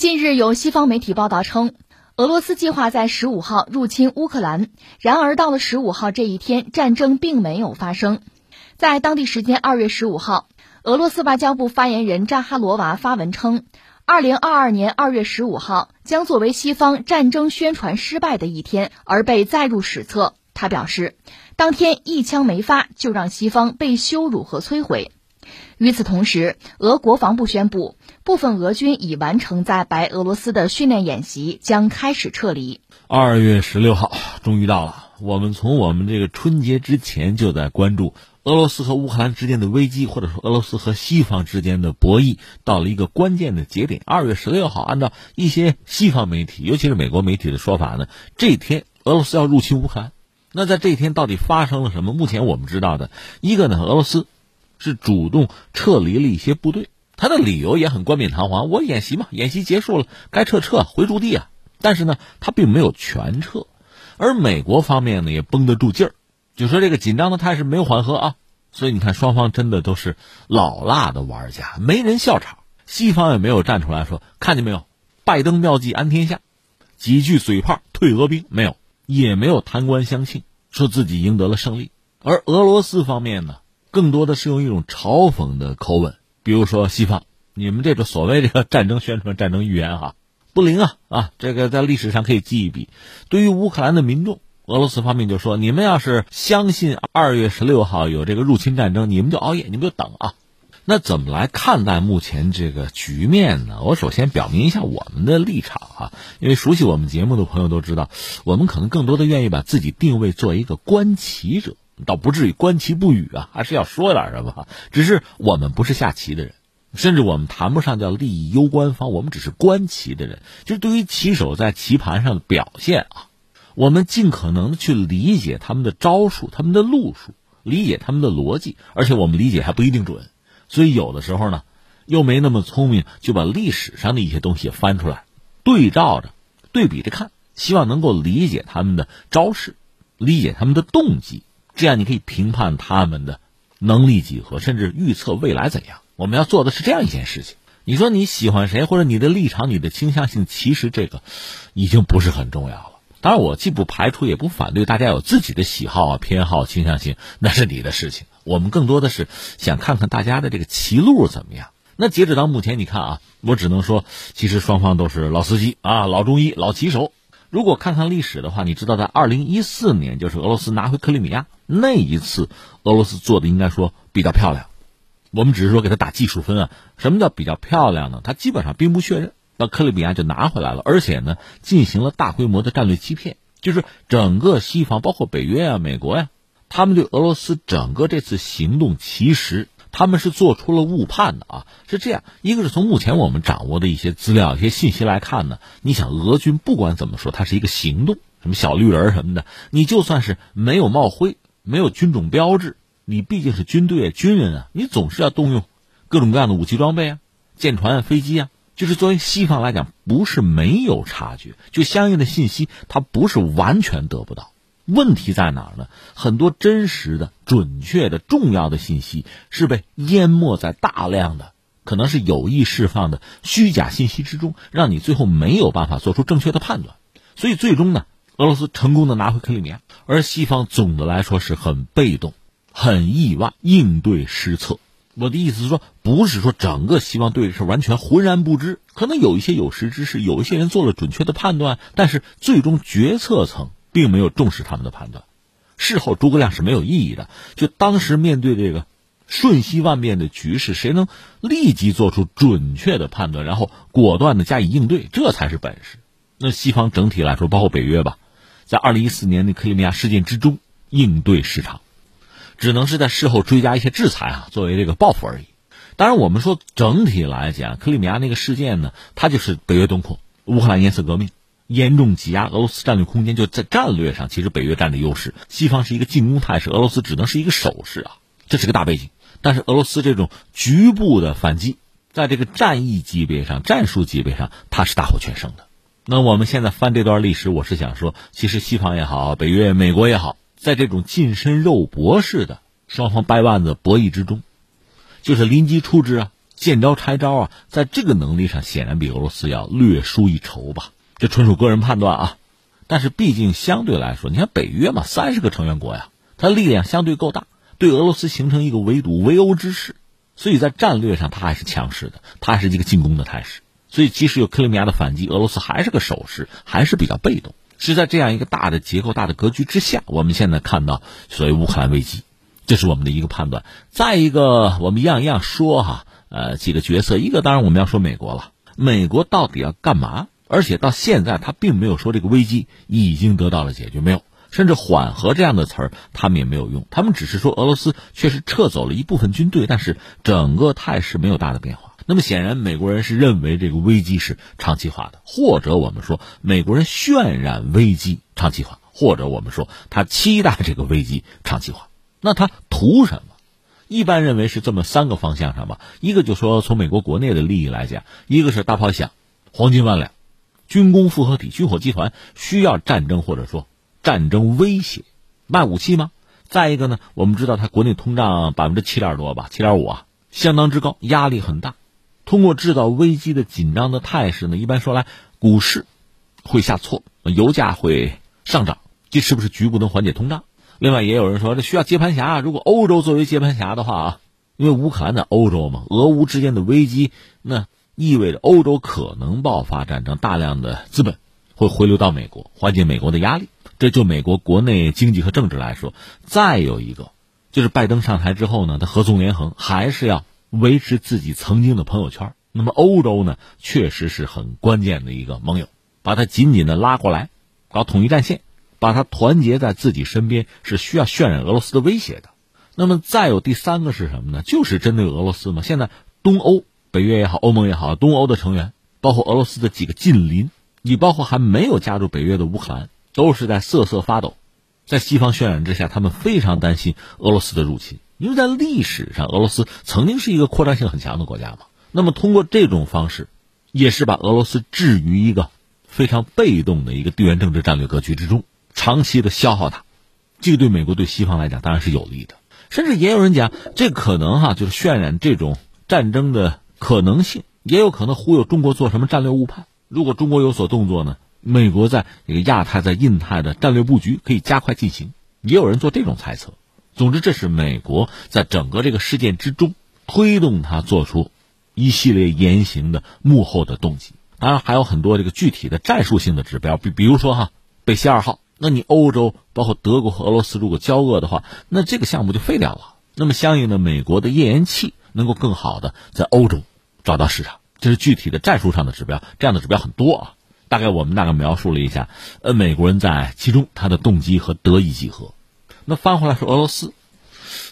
近日有西方媒体报道称，俄罗斯计划在十五号入侵乌克兰。然而，到了十五号这一天，战争并没有发生。在当地时间二月十五号，俄罗斯外交部发言人扎哈罗娃发文称，二零二二年二月十五号将作为西方战争宣传失败的一天而被载入史册。他表示，当天一枪没发，就让西方被羞辱和摧毁。与此同时，俄国防部宣布，部分俄军已完成在白俄罗斯的训练演习，将开始撤离。二月十六号，终于到了。我们从我们这个春节之前就在关注俄罗斯和乌克兰之间的危机，或者说俄罗斯和西方之间的博弈，到了一个关键的节点。二月十六号，按照一些西方媒体，尤其是美国媒体的说法呢，这天俄罗斯要入侵乌克兰。那在这一天到底发生了什么？目前我们知道的一个呢，俄罗斯。是主动撤离了一些部队，他的理由也很冠冕堂皇，我演习嘛，演习结束了，该撤撤回驻地啊。但是呢，他并没有全撤，而美国方面呢也绷得住劲儿，就说这个紧张的态势没有缓和啊。所以你看，双方真的都是老辣的玩家，没人笑场。西方也没有站出来说，看见没有，拜登妙计安天下，几句嘴炮退俄兵没有，也没有弹冠相庆，说自己赢得了胜利。而俄罗斯方面呢？更多的是用一种嘲讽的口吻，比如说西方，你们这种所谓这个战争宣传、战争预言哈，不灵啊啊！这个在历史上可以记一笔。对于乌克兰的民众，俄罗斯方面就说：你们要是相信二月十六号有这个入侵战争，你们就熬夜，你们就等啊。那怎么来看待目前这个局面呢？我首先表明一下我们的立场啊，因为熟悉我们节目的朋友都知道，我们可能更多的愿意把自己定位做一个观棋者。倒不至于观棋不语啊，还是要说点什么。只是我们不是下棋的人，甚至我们谈不上叫利益攸关方，我们只是观棋的人。就对于棋手在棋盘上的表现啊，我们尽可能的去理解他们的招数、他们的路数，理解他们的逻辑，而且我们理解还不一定准。所以有的时候呢，又没那么聪明，就把历史上的一些东西翻出来，对照着、对比着看，希望能够理解他们的招式，理解他们的动机。这样你可以评判他们的能力几何，甚至预测未来怎样。我们要做的是这样一件事情。你说你喜欢谁，或者你的立场、你的倾向性，其实这个已经不是很重要了。当然，我既不排除，也不反对大家有自己的喜好啊、偏好、倾向性，那是你的事情。我们更多的是想看看大家的这个棋路怎么样。那截止到目前，你看啊，我只能说，其实双方都是老司机啊、老中医、老棋手。如果看看历史的话，你知道在二零一四年，就是俄罗斯拿回克里米亚那一次，俄罗斯做的应该说比较漂亮。我们只是说给他打技术分啊。什么叫比较漂亮呢？他基本上兵不血刃，那克里米亚就拿回来了，而且呢进行了大规模的战略欺骗，就是整个西方，包括北约啊、美国呀，他们对俄罗斯整个这次行动其实。他们是做出了误判的啊，是这样。一个是从目前我们掌握的一些资料、一些信息来看呢，你想俄军不管怎么说，它是一个行动，什么小绿人什么的，你就算是没有帽徽、没有军种标志，你毕竟是军队、军人啊，你总是要动用各种各样的武器装备啊，舰船、飞机啊。就是作为西方来讲，不是没有察觉，就相应的信息，它不是完全得不到。问题在哪儿呢？很多真实的、准确的、重要的信息是被淹没在大量的可能是有意释放的虚假信息之中，让你最后没有办法做出正确的判断。所以最终呢，俄罗斯成功的拿回克里米亚，而西方总的来说是很被动、很意外，应对失策。我的意思是说，不是说整个西方对这事完全浑然不知，可能有一些有识之士，有一些人做了准确的判断，但是最终决策层。并没有重视他们的判断，事后诸葛亮是没有意义的。就当时面对这个瞬息万变的局势，谁能立即做出准确的判断，然后果断的加以应对，这才是本事。那西方整体来说，包括北约吧，在二零一四年的克里米亚事件之中应对失常，只能是在事后追加一些制裁啊，作为这个报复而已。当然，我们说整体来讲，克里米亚那个事件呢，它就是北约东扩，乌克兰颜色革命。严重挤压俄罗斯战略空间，就在战略上，其实北约占的优势，西方是一个进攻态势，俄罗斯只能是一个守势啊，这是个大背景。但是俄罗斯这种局部的反击，在这个战役级别上、战术级别上，它是大获全胜的。那我们现在翻这段历史，我是想说，其实西方也好，北约、美国也好，在这种近身肉搏式的双方掰腕子博弈之中，就是临机出之啊，见招拆招啊，在这个能力上显然比俄罗斯要略输一筹吧。这纯属个人判断啊。但是毕竟相对来说，你看北约嘛，三十个成员国呀，它力量相对够大，对俄罗斯形成一个围堵、围殴之势，所以在战略上它还是强势的，它还是一个进攻的态势。所以即使有克里米亚的反击，俄罗斯还是个守势，还是比较被动。是在这样一个大的结构、大的格局之下，我们现在看到所谓乌克兰危机，这是我们的一个判断。再一个，我们一样一样说哈，呃，几个角色，一个当然我们要说美国了，美国到底要干嘛？而且到现在，他并没有说这个危机已经得到了解决，没有，甚至缓和这样的词儿他们也没有用，他们只是说俄罗斯确实撤走了一部分军队，但是整个态势没有大的变化。那么显然，美国人是认为这个危机是长期化的，或者我们说美国人渲染危机长期化，或者我们说他期待这个危机长期化。那他图什么？一般认为是这么三个方向上吧。一个就说从美国国内的利益来讲，一个是大炮响，黄金万两，军工复合体、军火集团需要战争或者说战争威胁，卖武器吗？再一个呢，我们知道它国内通胀百分之七点多吧，七点五啊，相当之高，压力很大。通过制造危机的紧张的态势呢，一般说来，股市会下挫，油价会上涨，这是不是局部能缓解通胀？另外也有人说，这需要接盘侠。如果欧洲作为接盘侠的话啊，因为乌克兰在欧洲嘛，俄乌之间的危机，那意味着欧洲可能爆发战争，大量的资本会回流到美国，缓解美国的压力。这就美国国内经济和政治来说，再有一个就是拜登上台之后呢，他合纵连横，还是要。维持自己曾经的朋友圈，那么欧洲呢，确实是很关键的一个盟友，把他紧紧的拉过来，搞统一战线，把他团结在自己身边，是需要渲染俄罗斯的威胁的。那么再有第三个是什么呢？就是针对俄罗斯嘛。现在东欧，北约也好，欧盟也好，东欧的成员，包括俄罗斯的几个近邻，你包括还没有加入北约的乌克兰，都是在瑟瑟发抖，在西方渲染之下，他们非常担心俄罗斯的入侵。因为在历史上，俄罗斯曾经是一个扩张性很强的国家嘛。那么通过这种方式，也是把俄罗斯置于一个非常被动的一个地缘政治战略格局之中，长期的消耗它。这个对美国对西方来讲当然是有利的。甚至也有人讲，这可能哈就是渲染这种战争的可能性，也有可能忽悠中国做什么战略误判。如果中国有所动作呢，美国在这个亚太、在印太的战略布局可以加快进行。也有人做这种猜测。总之，这是美国在整个这个事件之中推动他做出一系列言行的幕后的动机。当然，还有很多这个具体的战术性的指标，比比如说哈，北溪二号，那你欧洲包括德国和俄罗斯如果交恶的话，那这个项目就废掉了。那么，相应的，美国的页岩气能够更好的在欧洲找到市场，这是具体的战术上的指标。这样的指标很多啊，大概我们大概描述了一下，呃，美国人在其中他的动机和得意几何。那翻回来说，俄罗斯，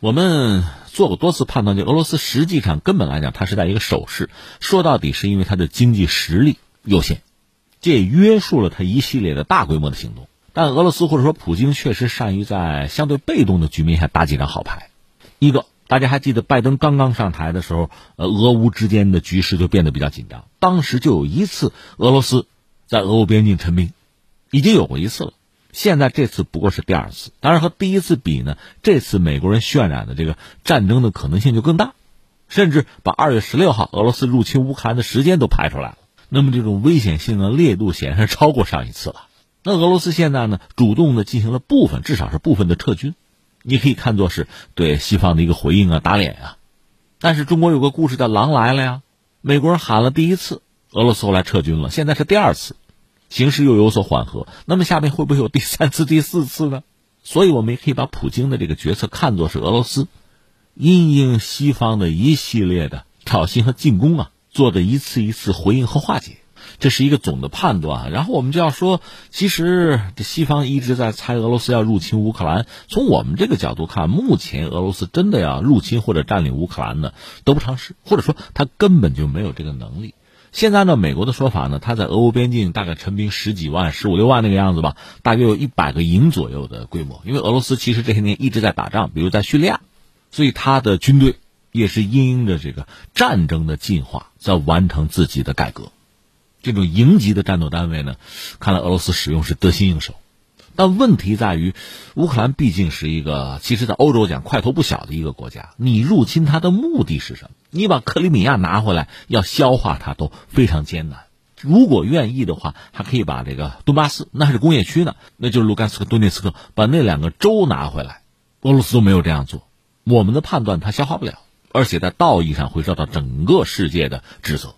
我们做过多次判断，就俄罗斯实际上根本来讲，它是在一个守势。说到底，是因为它的经济实力有限，这也约束了它一系列的大规模的行动。但俄罗斯或者说普京确实善于在相对被动的局面下打几张好牌。一个，大家还记得拜登刚刚上台的时候，呃，俄乌之间的局势就变得比较紧张。当时就有一次，俄罗斯在俄乌边境陈兵，已经有过一次了。现在这次不过是第二次，当然和第一次比呢，这次美国人渲染的这个战争的可能性就更大，甚至把二月十六号俄罗斯入侵乌克兰的时间都排出来了。那么这种危险性的烈度显然超过上一次了。那俄罗斯现在呢，主动的进行了部分，至少是部分的撤军，你可以看作是对西方的一个回应啊，打脸啊。但是中国有个故事叫“狼来了”呀，美国人喊了第一次，俄罗斯后来撤军了，现在是第二次。形势又有所缓和，那么下面会不会有第三次、第四次呢？所以，我们也可以把普京的这个决策看作是俄罗斯因应西方的一系列的挑衅和进攻啊，做的一次一次回应和化解，这是一个总的判断。然后我们就要说，其实这西方一直在猜俄罗斯要入侵乌克兰。从我们这个角度看，目前俄罗斯真的要入侵或者占领乌克兰呢，得不偿失，或者说他根本就没有这个能力。现在呢，美国的说法呢，他在俄乌边境大概陈兵十几万、十五六万那个样子吧，大约有一百个营左右的规模。因为俄罗斯其实这些年一直在打仗，比如在叙利亚，所以他的军队也是因应着这个战争的进化，在完成自己的改革。这种营级的战斗单位呢，看来俄罗斯使用是得心应手。但问题在于，乌克兰毕竟是一个，其实在欧洲讲块头不小的一个国家。你入侵它的目的是什么？你把克里米亚拿回来，要消化它都非常艰难。如果愿意的话，还可以把这个顿巴斯，那是工业区呢，那就是卢甘斯克、顿涅茨克，把那两个州拿回来。俄罗斯都没有这样做，我们的判断它消化不了，而且在道义上会受到整个世界的指责。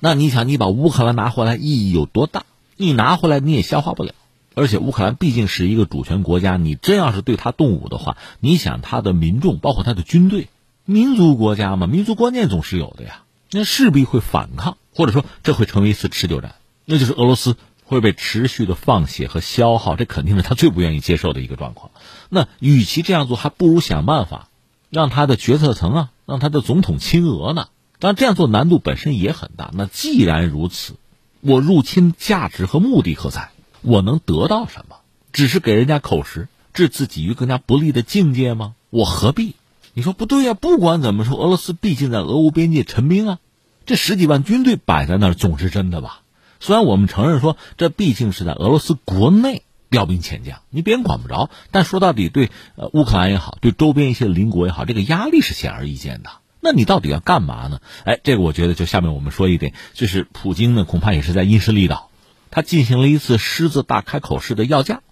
那你想，你把乌克兰拿回来意义有多大？你拿回来你也消化不了。而且乌克兰毕竟是一个主权国家，你真要是对他动武的话，你想他的民众，包括他的军队，民族国家嘛，民族观念总是有的呀，那势必会反抗，或者说这会成为一次持久战，那就是俄罗斯会被持续的放血和消耗，这肯定是他最不愿意接受的一个状况。那与其这样做，还不如想办法让他的决策层啊，让他的总统亲俄呢。但这样做难度本身也很大。那既然如此，我入侵价值和目的何在？我能得到什么？只是给人家口实，置自己于更加不利的境界吗？我何必？你说不对呀。不管怎么说，俄罗斯毕竟在俄乌边界陈兵啊，这十几万军队摆在那儿总是真的吧？虽然我们承认说这毕竟是在俄罗斯国内调兵遣将，你别人管不着。但说到底，对呃乌克兰也好，对周边一些邻国也好，这个压力是显而易见的。那你到底要干嘛呢？哎，这个我觉得就下面我们说一点，就是普京呢，恐怕也是在因势利导。他进行了一次狮子大开口式的要价，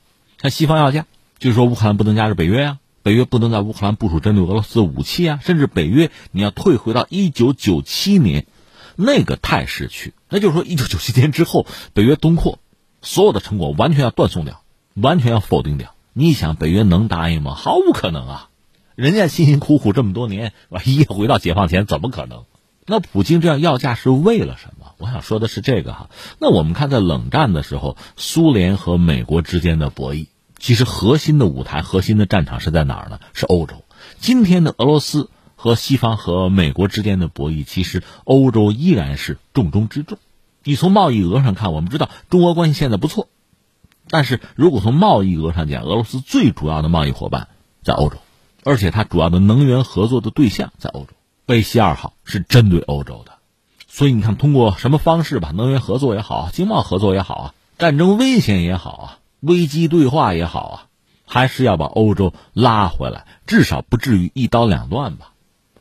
向西方要价，就是说乌克兰不能加入北约啊，北约不能在乌克兰部署针对俄罗斯的武器啊，甚至北约你要退回到一九九七年那个态势去，那就是说一九九七年之后北约东扩所有的成果完全要断送掉，完全要否定掉。你想北约能答应吗？毫无可能啊！人家辛辛苦苦这么多年，一夜回到解放前，怎么可能？那普京这样要价是为了什么？我想说的是这个哈。那我们看在冷战的时候，苏联和美国之间的博弈，其实核心的舞台、核心的战场是在哪儿呢？是欧洲。今天的俄罗斯和西方和美国之间的博弈，其实欧洲依然是重中之重。你从贸易额上看，我们知道中俄关系现在不错，但是如果从贸易额上讲，俄罗斯最主要的贸易伙伴在欧洲，而且它主要的能源合作的对象在欧洲。贝西二号是针对欧洲的，所以你看，通过什么方式吧，能源合作也好，经贸合作也好啊，战争危险也好啊，危机对话也好啊，还是要把欧洲拉回来，至少不至于一刀两断吧。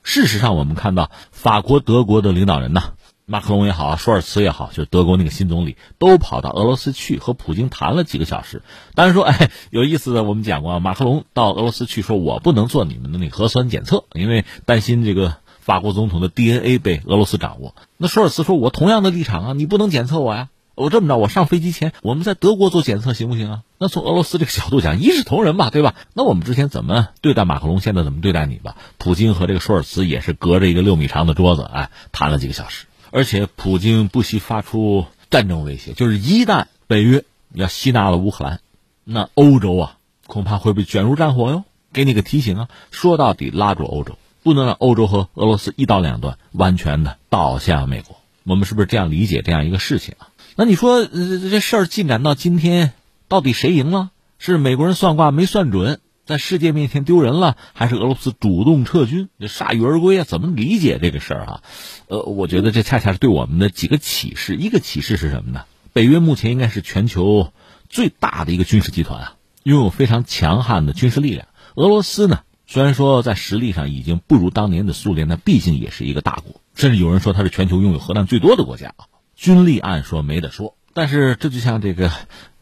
事实上，我们看到法国、德国的领导人呢，马克龙也好，舒尔茨也好，就是德国那个新总理，都跑到俄罗斯去和普京谈了几个小时。当然说，哎，有意思的，我们讲过啊，马克龙到俄罗斯去说，我不能做你们的那核酸检测，因为担心这个。法国总统的 DNA 被俄罗斯掌握，那舒尔茨说：“我同样的立场啊，你不能检测我呀。我这么着，我上飞机前我们在德国做检测行不行啊？那从俄罗斯这个角度讲，一视同仁吧，对吧？那我们之前怎么对待马克龙，现在怎么对待你吧？普京和这个舒尔茨也是隔着一个六米长的桌子，哎，谈了几个小时。而且普京不惜发出战争威胁，就是一旦北约要吸纳了乌克兰，那欧洲啊恐怕会被卷入战火哟。给你个提醒啊，说到底拉住欧洲。”不能让欧洲和俄罗斯一刀两断，完全的倒向美国。我们是不是这样理解这样一个事情啊？那你说这事儿进展到今天，到底谁赢了？是美国人算卦没算准，在世界面前丢人了，还是俄罗斯主动撤军，铩羽而归啊？怎么理解这个事儿啊？呃，我觉得这恰恰是对我们的几个启示。一个启示是什么呢？北约目前应该是全球最大的一个军事集团啊，拥有非常强悍的军事力量。俄罗斯呢？虽然说在实力上已经不如当年的苏联，但毕竟也是一个大国，甚至有人说它是全球拥有核弹最多的国家啊。军力按说没得说，但是这就像这个，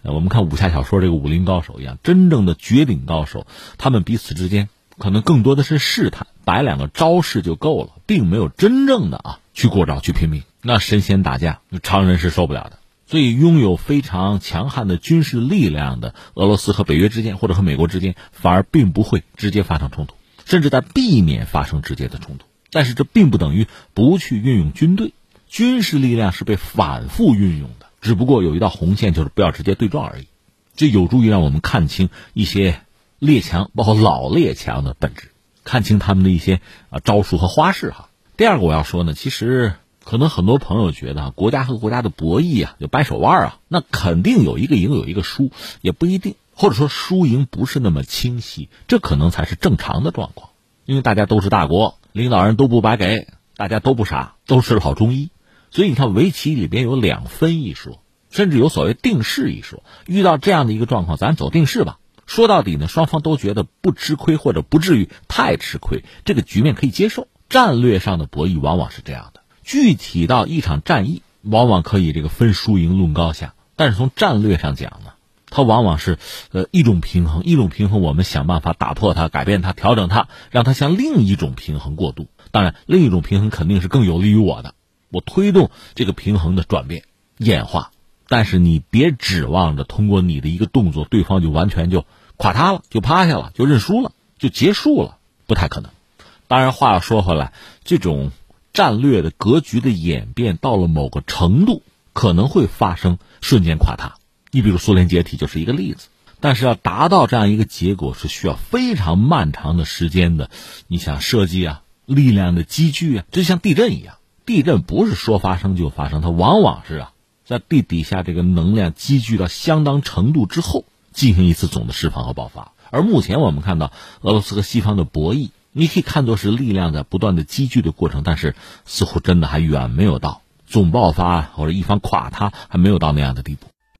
我们看武侠小说这个武林高手一样，真正的绝顶高手，他们彼此之间可能更多的是试探，摆两个招式就够了，并没有真正的啊去过招去拼命。那神仙打架，常人是受不了的。所以，拥有非常强悍的军事力量的俄罗斯和北约之间，或者和美国之间，反而并不会直接发生冲突，甚至在避免发生直接的冲突。但是，这并不等于不去运用军队，军事力量是被反复运用，只不过有一道红线，就是不要直接对撞而已。这有助于让我们看清一些列强，包括老列强的本质，看清他们的一些啊招数和花式哈。第二个我要说呢，其实。可能很多朋友觉得，国家和国家的博弈啊，就掰手腕啊，那肯定有一个赢，有一个输，也不一定，或者说输赢不是那么清晰，这可能才是正常的状况。因为大家都是大国，领导人都不白给，大家都不傻，都是老中医，所以你看围棋里边有两分一说，甚至有所谓定势一说。遇到这样的一个状况，咱走定势吧。说到底呢，双方都觉得不吃亏或者不至于太吃亏，这个局面可以接受。战略上的博弈往往是这样的，具体到一场战役，往往可以这个分输赢论高下。但是从战略上讲呢，它往往是呃一种平衡，一种平衡，我们想办法打破它、改变它、调整它，让它向另一种平衡过渡。当然，另一种平衡肯定是更有利于我的，我推动这个平衡的转变、演化。但是你别指望着通过你的一个动作，对方就完全就垮塌了，就趴下了，就认输了，就结束了，不太可能。当然，话要说回来，这种战略的格局的演变到了某个程度，可能会发生瞬间垮塌。你比如苏联解体就是一个例子。但是要达到这样一个结果，是需要非常漫长的时间的。你想设计啊，力量的积聚啊，就像地震一样，地震不是说发生就发生，它往往是啊。在地底下，这个能量积聚到相当程度之后，进行一次总的释放和爆发。而目前我们看到俄罗斯和西方的博弈，你可以看作是力量在不断的积聚的过程，但是似乎真的还远没有到总爆发或者一方垮塌，还没有到那样的地步。